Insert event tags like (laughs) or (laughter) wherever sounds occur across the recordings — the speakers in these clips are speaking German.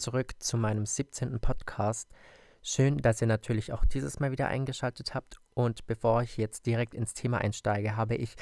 zurück zu meinem 17. Podcast. Schön, dass ihr natürlich auch dieses Mal wieder eingeschaltet habt. Und bevor ich jetzt direkt ins Thema einsteige, habe ich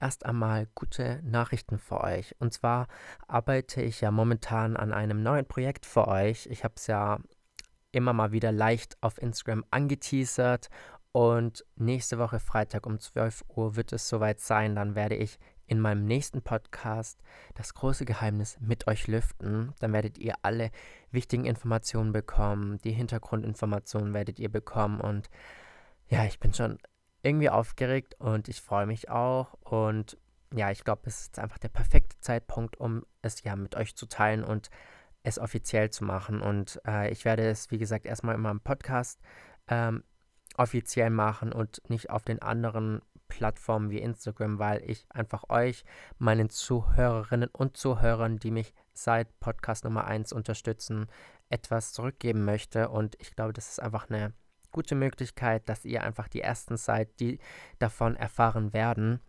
erst einmal gute Nachrichten für euch. Und zwar arbeite ich ja momentan an einem neuen Projekt für euch. Ich habe es ja immer mal wieder leicht auf Instagram angeteasert. Und nächste Woche Freitag um 12 Uhr wird es soweit sein. Dann werde ich in meinem nächsten Podcast das große Geheimnis mit euch lüften. Dann werdet ihr alle wichtigen Informationen bekommen. Die Hintergrundinformationen werdet ihr bekommen. Und ja, ich bin schon irgendwie aufgeregt und ich freue mich auch. Und ja, ich glaube, es ist einfach der perfekte Zeitpunkt, um es ja mit euch zu teilen und es offiziell zu machen. Und äh, ich werde es, wie gesagt, erstmal in meinem Podcast ähm, offiziell machen und nicht auf den anderen Plattformen wie Instagram, weil ich einfach euch, meinen Zuhörerinnen und Zuhörern, die mich seit Podcast Nummer 1 unterstützen, etwas zurückgeben möchte. Und ich glaube, das ist einfach eine gute Möglichkeit, dass ihr einfach die Ersten seid, die davon erfahren werden,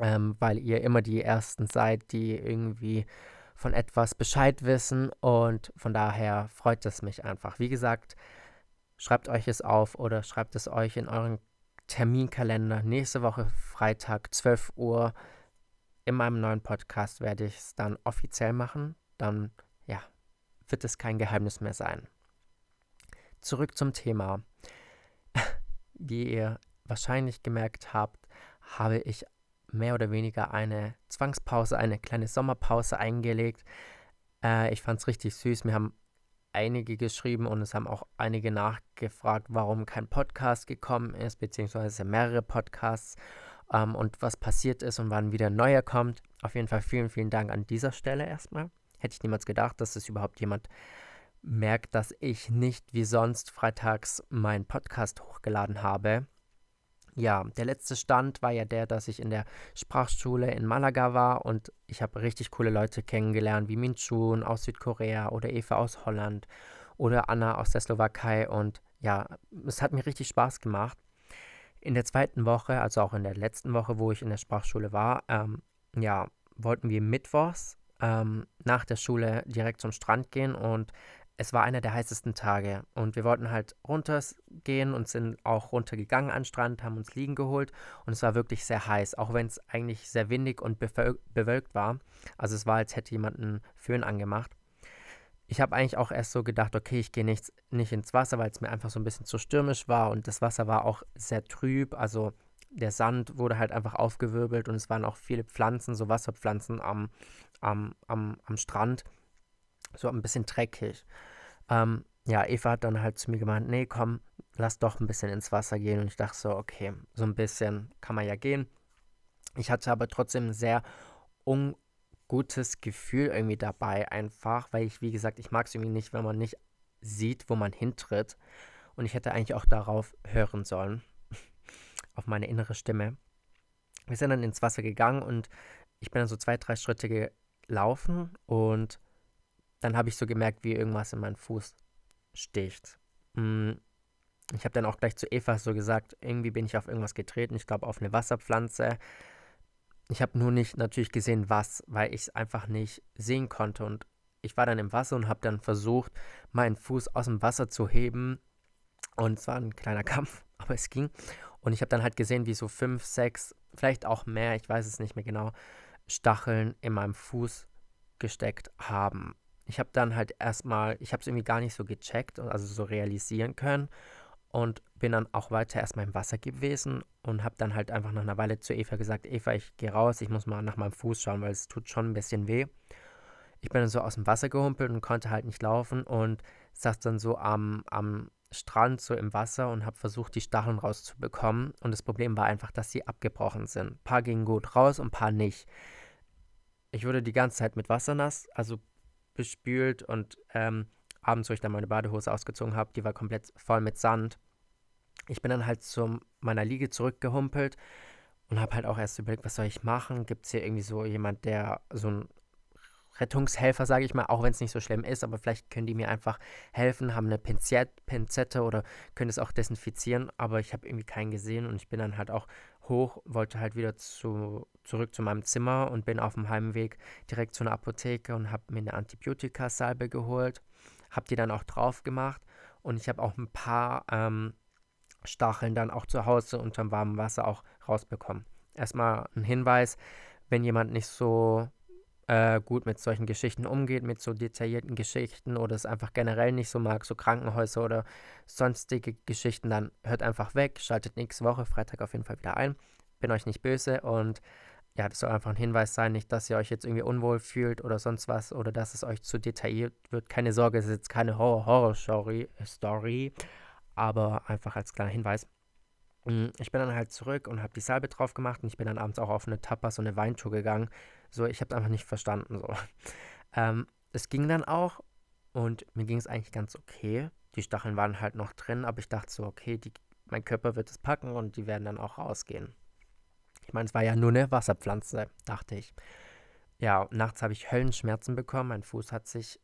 ähm, weil ihr immer die Ersten seid, die irgendwie von etwas Bescheid wissen und von daher freut es mich einfach. Wie gesagt, schreibt euch es auf oder schreibt es euch in euren Terminkalender. Nächste Woche Freitag, 12 Uhr. In meinem neuen Podcast werde ich es dann offiziell machen. Dann, ja, wird es kein Geheimnis mehr sein. Zurück zum Thema. (laughs) Wie ihr wahrscheinlich gemerkt habt, habe ich mehr oder weniger eine Zwangspause, eine kleine Sommerpause eingelegt. Äh, ich fand es richtig süß. Mir haben einige geschrieben und es haben auch einige nachgefragt, warum kein Podcast gekommen ist, beziehungsweise mehrere Podcasts ähm, und was passiert ist und wann wieder ein neuer kommt. Auf jeden Fall vielen, vielen Dank an dieser Stelle erstmal. Hätte ich niemals gedacht, dass es überhaupt jemand merkt, dass ich nicht wie sonst freitags meinen Podcast hochgeladen habe. Ja, der letzte Stand war ja der, dass ich in der Sprachschule in Malaga war und ich habe richtig coole Leute kennengelernt, wie Min Chun aus Südkorea oder Eva aus Holland oder Anna aus der Slowakei und ja, es hat mir richtig Spaß gemacht. In der zweiten Woche, also auch in der letzten Woche, wo ich in der Sprachschule war, ähm, ja, wollten wir mittwochs ähm, nach der Schule direkt zum Strand gehen und es war einer der heißesten Tage und wir wollten halt runtergehen und sind auch runtergegangen an den Strand, haben uns Liegen geholt und es war wirklich sehr heiß, auch wenn es eigentlich sehr windig und bewölkt war. Also es war, als hätte jemand einen Föhn angemacht. Ich habe eigentlich auch erst so gedacht, okay, ich gehe nicht, nicht ins Wasser, weil es mir einfach so ein bisschen zu stürmisch war und das Wasser war auch sehr trüb, also der Sand wurde halt einfach aufgewirbelt und es waren auch viele Pflanzen, so Wasserpflanzen am, am, am, am Strand so ein bisschen dreckig. Ähm, ja, Eva hat dann halt zu mir gemeint, nee, komm, lass doch ein bisschen ins Wasser gehen. Und ich dachte so, okay, so ein bisschen kann man ja gehen. Ich hatte aber trotzdem ein sehr ungutes Gefühl irgendwie dabei, einfach, weil ich, wie gesagt, ich mag es irgendwie nicht, wenn man nicht sieht, wo man hintritt. Und ich hätte eigentlich auch darauf hören sollen, (laughs) auf meine innere Stimme. Wir sind dann ins Wasser gegangen und ich bin dann so zwei, drei Schritte gelaufen und dann habe ich so gemerkt, wie irgendwas in meinen Fuß sticht. Mm, ich habe dann auch gleich zu Eva so gesagt, irgendwie bin ich auf irgendwas getreten, ich glaube auf eine Wasserpflanze. Ich habe nur nicht natürlich gesehen, was, weil ich es einfach nicht sehen konnte. Und ich war dann im Wasser und habe dann versucht, meinen Fuß aus dem Wasser zu heben. Und es war ein kleiner (laughs) Kampf, aber es ging. Und ich habe dann halt gesehen, wie so fünf, sechs, vielleicht auch mehr, ich weiß es nicht mehr genau, Stacheln in meinem Fuß gesteckt haben ich habe dann halt erstmal, ich habe es irgendwie gar nicht so gecheckt, also so realisieren können und bin dann auch weiter erstmal im Wasser gewesen und habe dann halt einfach nach einer Weile zu Eva gesagt, Eva, ich gehe raus, ich muss mal nach meinem Fuß schauen, weil es tut schon ein bisschen weh. Ich bin dann so aus dem Wasser gehumpelt und konnte halt nicht laufen und saß dann so am, am Strand, so im Wasser und habe versucht, die Stacheln rauszubekommen. Und das Problem war einfach, dass sie abgebrochen sind. Ein paar gingen gut raus und ein paar nicht. Ich wurde die ganze Zeit mit Wasser nass, also bespült und ähm, abends, wo ich dann meine Badehose ausgezogen habe, die war komplett voll mit Sand. Ich bin dann halt zu meiner Liege zurückgehumpelt und habe halt auch erst überlegt, was soll ich machen? Gibt es hier irgendwie so jemand, der so ein Rettungshelfer, sage ich mal, auch wenn es nicht so schlimm ist, aber vielleicht können die mir einfach helfen, haben eine Pinzette oder können es auch desinfizieren, aber ich habe irgendwie keinen gesehen und ich bin dann halt auch hoch, wollte halt wieder zu, zurück zu meinem Zimmer und bin auf dem Heimweg direkt zu einer Apotheke und habe mir eine Antibiotikasalbe geholt. habe die dann auch drauf gemacht und ich habe auch ein paar ähm, Stacheln dann auch zu Hause unterm warmen Wasser auch rausbekommen. Erstmal ein Hinweis, wenn jemand nicht so äh, gut mit solchen Geschichten umgeht, mit so detaillierten Geschichten oder es einfach generell nicht so mag, so Krankenhäuser oder sonstige Geschichten, dann hört einfach weg, schaltet nächste Woche, Freitag auf jeden Fall wieder ein. Bin euch nicht böse und ja, das soll einfach ein Hinweis sein, nicht, dass ihr euch jetzt irgendwie unwohl fühlt oder sonst was oder dass es euch zu detailliert wird. Keine Sorge, es ist jetzt keine Horror-Story, Story, aber einfach als kleiner Hinweis. Mm, ich bin dann halt zurück und habe die Salbe drauf gemacht und ich bin dann abends auch auf eine Tapas und eine Weintour gegangen. So, ich habe einfach nicht verstanden. So. (laughs) Ähm, es ging dann auch und mir ging es eigentlich ganz okay. Die Stacheln waren halt noch drin, aber ich dachte so, okay, die, mein Körper wird es packen und die werden dann auch rausgehen. Ich meine, es war ja nur eine Wasserpflanze, dachte ich. Ja, nachts habe ich Höllenschmerzen bekommen. Mein Fuß hat sich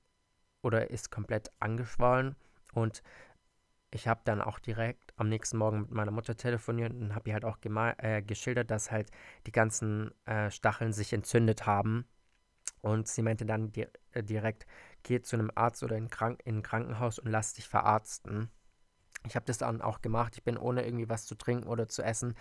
oder ist komplett angeschwollen und ich habe dann auch direkt am nächsten Morgen mit meiner Mutter telefoniert und habe ihr halt auch äh, geschildert, dass halt die ganzen äh, Stacheln sich entzündet haben. Und sie meinte dann di äh, direkt, geh zu einem Arzt oder in, Krank in ein Krankenhaus und lass dich verarzten. Ich habe das dann auch gemacht. Ich bin ohne irgendwie was zu trinken oder zu essen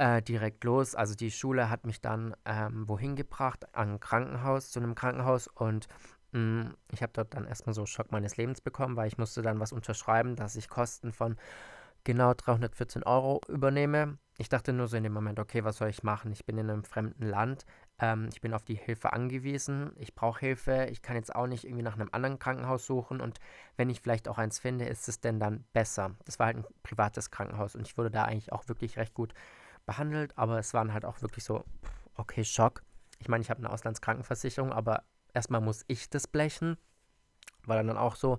äh, direkt los. Also die Schule hat mich dann ähm, wohin gebracht? An ein Krankenhaus, zu einem Krankenhaus und mh, mm, ich habe dort dann erstmal so Schock meines Lebens bekommen, weil ich musste dann was unterschreiben, dass ich Kosten von genau 314 Euro übernehme. Ich dachte nur so in dem Moment, okay, was soll ich machen? Ich bin in einem fremden Land, ähm, ich bin auf die Hilfe angewiesen, ich brauche Hilfe, ich kann jetzt auch nicht irgendwie nach einem anderen Krankenhaus suchen und wenn ich vielleicht auch eins finde, ist es denn dann besser? Das war halt ein privates Krankenhaus und ich wurde da eigentlich auch wirklich recht gut behandelt, aber es waren halt auch wirklich so, okay, Schock. Ich meine, ich habe eine Auslandskrankenversicherung, aber erstmal muss ich das blechen. War dann auch so,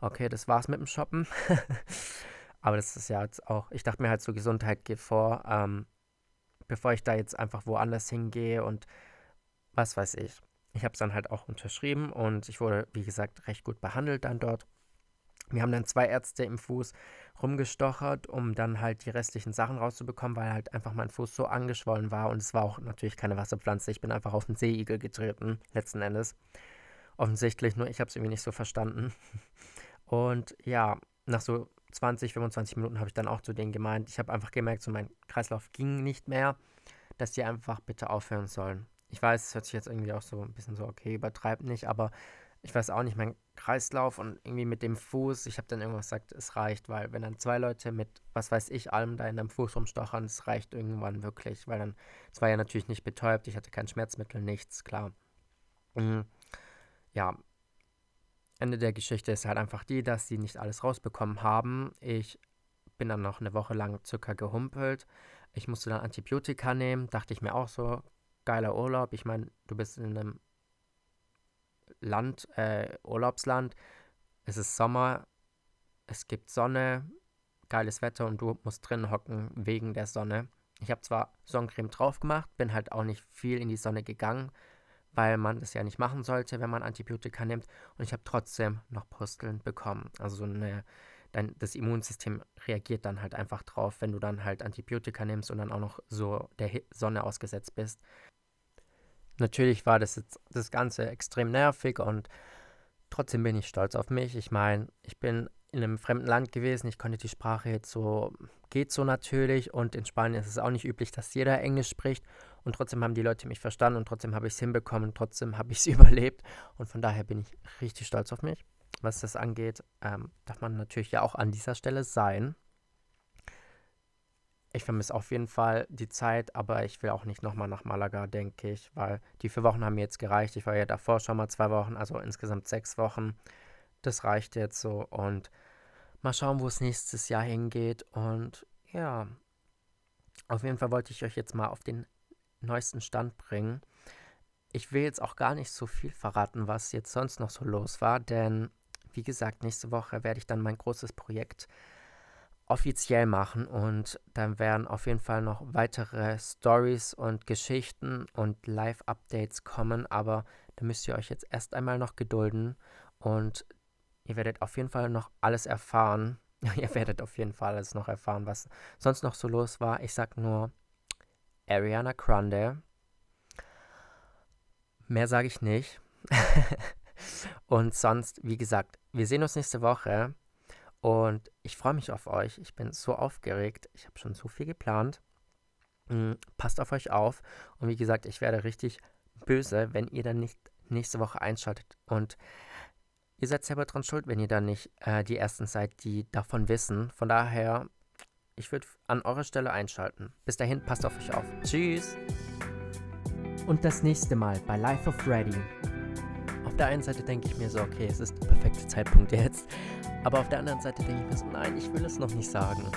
okay, das war's mit dem Shoppen. (laughs) aber das ist ja jetzt auch, ich dachte mir halt so, Gesundheit geht vor, ähm, bevor ich da jetzt einfach woanders hingehe und was weiß ich. Ich habe es dann halt auch unterschrieben und ich wurde, wie gesagt, recht gut behandelt dann dort. Wir haben dann zwei Ärzte im Fuß rumgestochert, um dann halt die restlichen Sachen rauszubekommen, weil halt einfach mein Fuß so angeschwollen war und es war auch natürlich keine Wasserpflanze. Ich bin einfach auf den Seeigel getreten, letzten Endes. Offensichtlich, nur ich habe es irgendwie nicht so verstanden. (laughs) Und ja, nach so 20, 25 Minuten habe ich dann auch zu denen gemeint, ich habe einfach gemerkt, so mein Kreislauf ging nicht mehr, dass die einfach bitte aufhören sollen. Ich weiß, es hört sich jetzt irgendwie auch so ein bisschen so, okay, übertreibt nicht, aber ich weiß auch nicht, mein Kreislauf und irgendwie mit dem Fuß, ich habe dann irgendwas gesagt, es reicht, weil wenn dann zwei Leute mit, was weiß ich, allem da in deinem Fuß rumstochern, es reicht irgendwann wirklich, weil dann, es war ja natürlich nicht betäubt, ich hatte kein Schmerzmittel, nichts, klar. Mhm. Ja, Ende der Geschichte ist halt einfach die, dass sie nicht alles rausbekommen haben. Ich bin dann noch eine Woche lang circa gehumpelt. Ich musste dann Antibiotika nehmen, dachte ich mir auch so, geiler Urlaub. Ich meine, du bist in einem Land, äh, Urlaubsland. Es ist Sommer, es gibt Sonne, geiles Wetter und du musst drin hocken wegen der Sonne. Ich habe zwar Sonnencreme drauf gemacht, bin halt auch nicht viel in die Sonne gegangen, weil man das ja nicht machen sollte, wenn man Antibiotika nimmt. Und ich habe trotzdem noch Pusteln bekommen. Also so eine, dein, das Immunsystem reagiert dann halt einfach drauf, wenn du dann halt Antibiotika nimmst und dann auch noch so der Sonne ausgesetzt bist. Natürlich war das jetzt das Ganze extrem nervig und trotzdem bin ich stolz auf mich. Ich meine, ich bin in einem fremden Land gewesen, ich konnte die Sprache jetzt so, geht so natürlich und in Spanien ist es auch nicht üblich, dass jeder Englisch spricht und trotzdem haben die Leute mich verstanden und trotzdem habe ich es hinbekommen und trotzdem habe ich es (laughs) überlebt und von daher bin ich richtig stolz auf mich. Was das angeht, ähm, darf man natürlich ja auch an dieser Stelle sein ich vermisse auf jeden Fall die Zeit, aber ich will auch nicht nochmal nach Malaga, denke ich, weil die vier Wochen haben mir jetzt gereicht. Ich war ja davor schon mal zwei Wochen, also insgesamt sechs Wochen. Das reicht jetzt so und mal schauen, wo es nächstes Jahr hingeht. Und ja, auf jeden Fall wollte ich euch jetzt mal auf den neuesten Stand bringen. Ich will jetzt auch gar nicht so viel verraten, was jetzt sonst noch so los war, denn wie gesagt, nächste Woche werde ich dann mein großes Projekt offiziell machen und dann werden auf jeden Fall noch weitere Stories und Geschichten und Live-Updates kommen, aber da müsst ihr euch jetzt erst einmal noch gedulden und ihr werdet auf jeden Fall noch alles erfahren. (laughs) ihr werdet auf jeden Fall alles noch erfahren, was sonst noch so los war. Ich sag nur Ariana Grande. Mehr sage ich nicht. (laughs) Und sonst, wie gesagt, wir sehen uns nächste Woche. Und ich freue mich auf euch. Ich bin so aufgeregt. Ich habe schon so viel geplant. Mhm, passt auf euch auf. Und wie gesagt, ich werde richtig böse, wenn ihr dann nicht nächste Woche einschaltet. Und ihr seid selber dran schuld, wenn ihr dann nicht äh, die Ersten seid, die davon wissen. Von daher, ich würde an eurer Stelle einschalten. Bis dahin, passt auf euch auf. Tschüss. Und das nächste Mal bei Life of Freddy. Auf der einen Seite denke ich mir so, okay, es ist der perfekte Zeitpunkt jetzt. Aber auf der anderen Seite denke ich mir so, nein, ich will es noch nicht sagen.